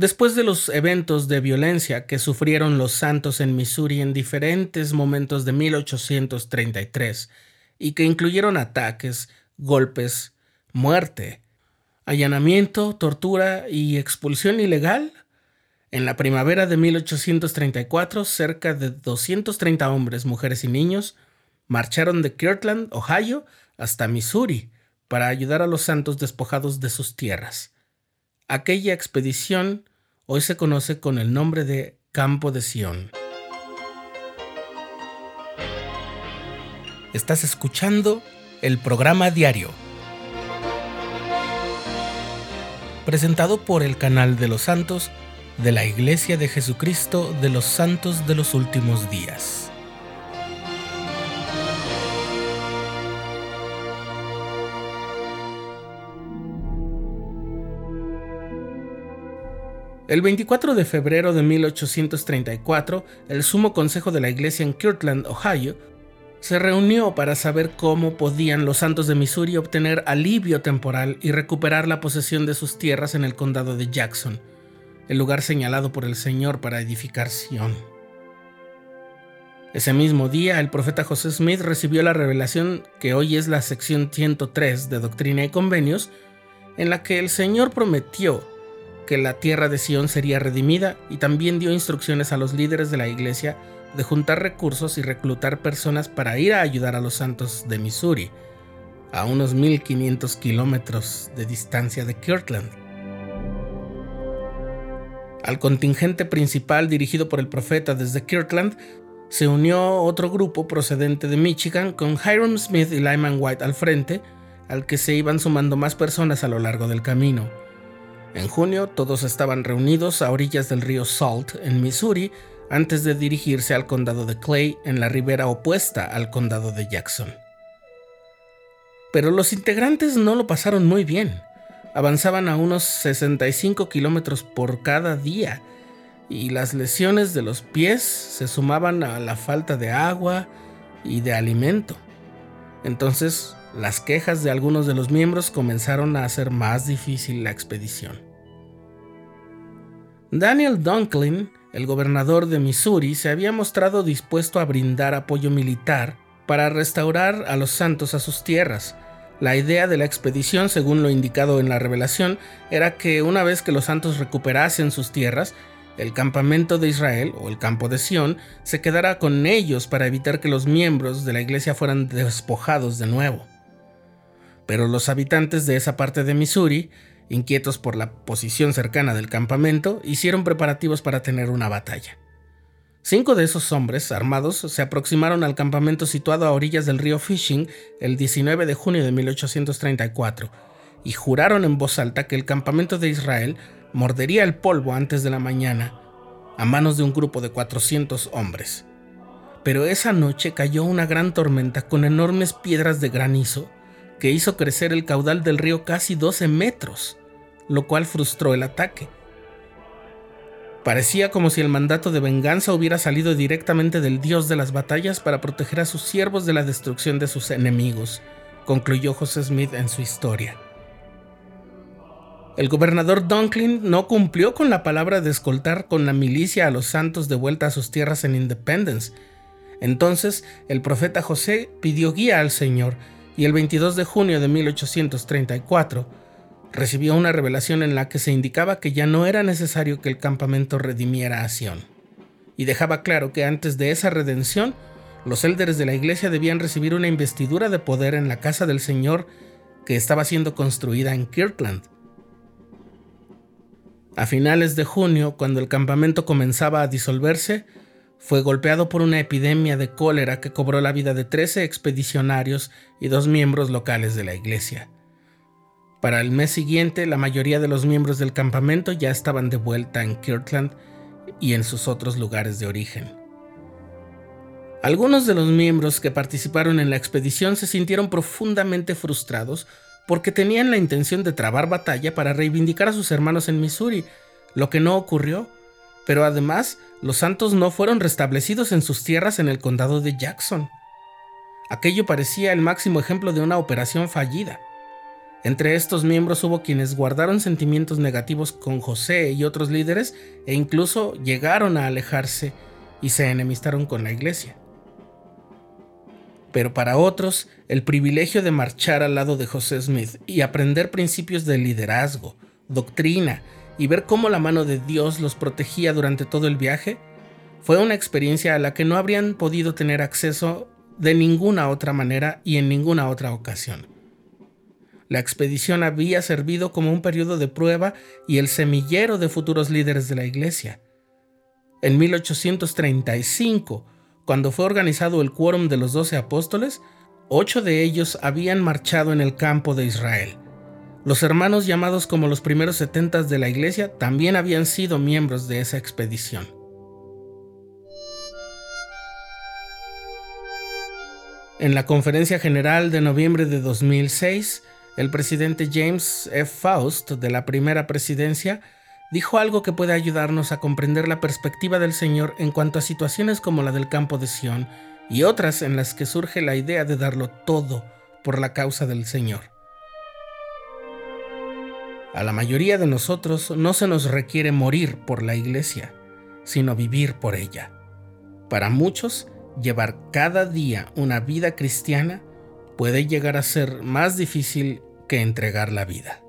Después de los eventos de violencia que sufrieron los santos en Missouri en diferentes momentos de 1833 y que incluyeron ataques, golpes, muerte, allanamiento, tortura y expulsión ilegal, en la primavera de 1834 cerca de 230 hombres, mujeres y niños marcharon de Kirtland, Ohio, hasta Missouri para ayudar a los santos despojados de sus tierras. Aquella expedición hoy se conoce con el nombre de Campo de Sion. Estás escuchando el programa diario, presentado por el canal de los santos de la Iglesia de Jesucristo de los Santos de los Últimos Días. El 24 de febrero de 1834, el Sumo Consejo de la Iglesia en Kirtland, Ohio, se reunió para saber cómo podían los santos de Missouri obtener alivio temporal y recuperar la posesión de sus tierras en el condado de Jackson, el lugar señalado por el Señor para edificar Sion. Ese mismo día, el profeta José Smith recibió la revelación que hoy es la sección 103 de Doctrina y Convenios, en la que el Señor prometió que la tierra de Sion sería redimida y también dio instrucciones a los líderes de la iglesia de juntar recursos y reclutar personas para ir a ayudar a los santos de Missouri, a unos 1500 kilómetros de distancia de Kirtland. Al contingente principal dirigido por el profeta desde Kirtland se unió otro grupo procedente de Michigan con Hiram Smith y Lyman White al frente, al que se iban sumando más personas a lo largo del camino. En junio todos estaban reunidos a orillas del río Salt, en Missouri, antes de dirigirse al condado de Clay, en la ribera opuesta al condado de Jackson. Pero los integrantes no lo pasaron muy bien. Avanzaban a unos 65 kilómetros por cada día y las lesiones de los pies se sumaban a la falta de agua y de alimento. Entonces las quejas de algunos de los miembros comenzaron a hacer más difícil la expedición. Daniel Dunklin, el gobernador de Missouri, se había mostrado dispuesto a brindar apoyo militar para restaurar a los santos a sus tierras. La idea de la expedición, según lo indicado en la revelación, era que una vez que los santos recuperasen sus tierras, el campamento de Israel o el campo de Sión se quedara con ellos para evitar que los miembros de la iglesia fueran despojados de nuevo pero los habitantes de esa parte de Missouri, inquietos por la posición cercana del campamento, hicieron preparativos para tener una batalla. Cinco de esos hombres armados se aproximaron al campamento situado a orillas del río Fishing el 19 de junio de 1834 y juraron en voz alta que el campamento de Israel mordería el polvo antes de la mañana a manos de un grupo de 400 hombres. Pero esa noche cayó una gran tormenta con enormes piedras de granizo que hizo crecer el caudal del río casi 12 metros, lo cual frustró el ataque. Parecía como si el mandato de venganza hubiera salido directamente del dios de las batallas para proteger a sus siervos de la destrucción de sus enemigos, concluyó José Smith en su historia. El gobernador Dunklin no cumplió con la palabra de escoltar con la milicia a los santos de vuelta a sus tierras en Independence. Entonces el profeta José pidió guía al Señor y el 22 de junio de 1834 recibió una revelación en la que se indicaba que ya no era necesario que el campamento redimiera a Sion, y dejaba claro que antes de esa redención, los élderes de la iglesia debían recibir una investidura de poder en la casa del Señor que estaba siendo construida en Kirtland. A finales de junio, cuando el campamento comenzaba a disolverse, fue golpeado por una epidemia de cólera que cobró la vida de 13 expedicionarios y dos miembros locales de la iglesia. Para el mes siguiente, la mayoría de los miembros del campamento ya estaban de vuelta en Kirtland y en sus otros lugares de origen. Algunos de los miembros que participaron en la expedición se sintieron profundamente frustrados porque tenían la intención de trabar batalla para reivindicar a sus hermanos en Missouri, lo que no ocurrió pero además los santos no fueron restablecidos en sus tierras en el condado de Jackson. Aquello parecía el máximo ejemplo de una operación fallida. Entre estos miembros hubo quienes guardaron sentimientos negativos con José y otros líderes e incluso llegaron a alejarse y se enemistaron con la iglesia. Pero para otros, el privilegio de marchar al lado de José Smith y aprender principios de liderazgo, doctrina y ver cómo la mano de Dios los protegía durante todo el viaje fue una experiencia a la que no habrían podido tener acceso de ninguna otra manera y en ninguna otra ocasión. La expedición había servido como un periodo de prueba y el semillero de futuros líderes de la Iglesia. En 1835, cuando fue organizado el quórum de los doce apóstoles, ocho de ellos habían marchado en el campo de Israel. Los hermanos llamados como los primeros setentas de la Iglesia también habían sido miembros de esa expedición. En la conferencia general de noviembre de 2006, el presidente James F. Faust de la primera presidencia dijo algo que puede ayudarnos a comprender la perspectiva del Señor en cuanto a situaciones como la del campo de Sión y otras en las que surge la idea de darlo todo por la causa del Señor. A la mayoría de nosotros no se nos requiere morir por la iglesia, sino vivir por ella. Para muchos, llevar cada día una vida cristiana puede llegar a ser más difícil que entregar la vida.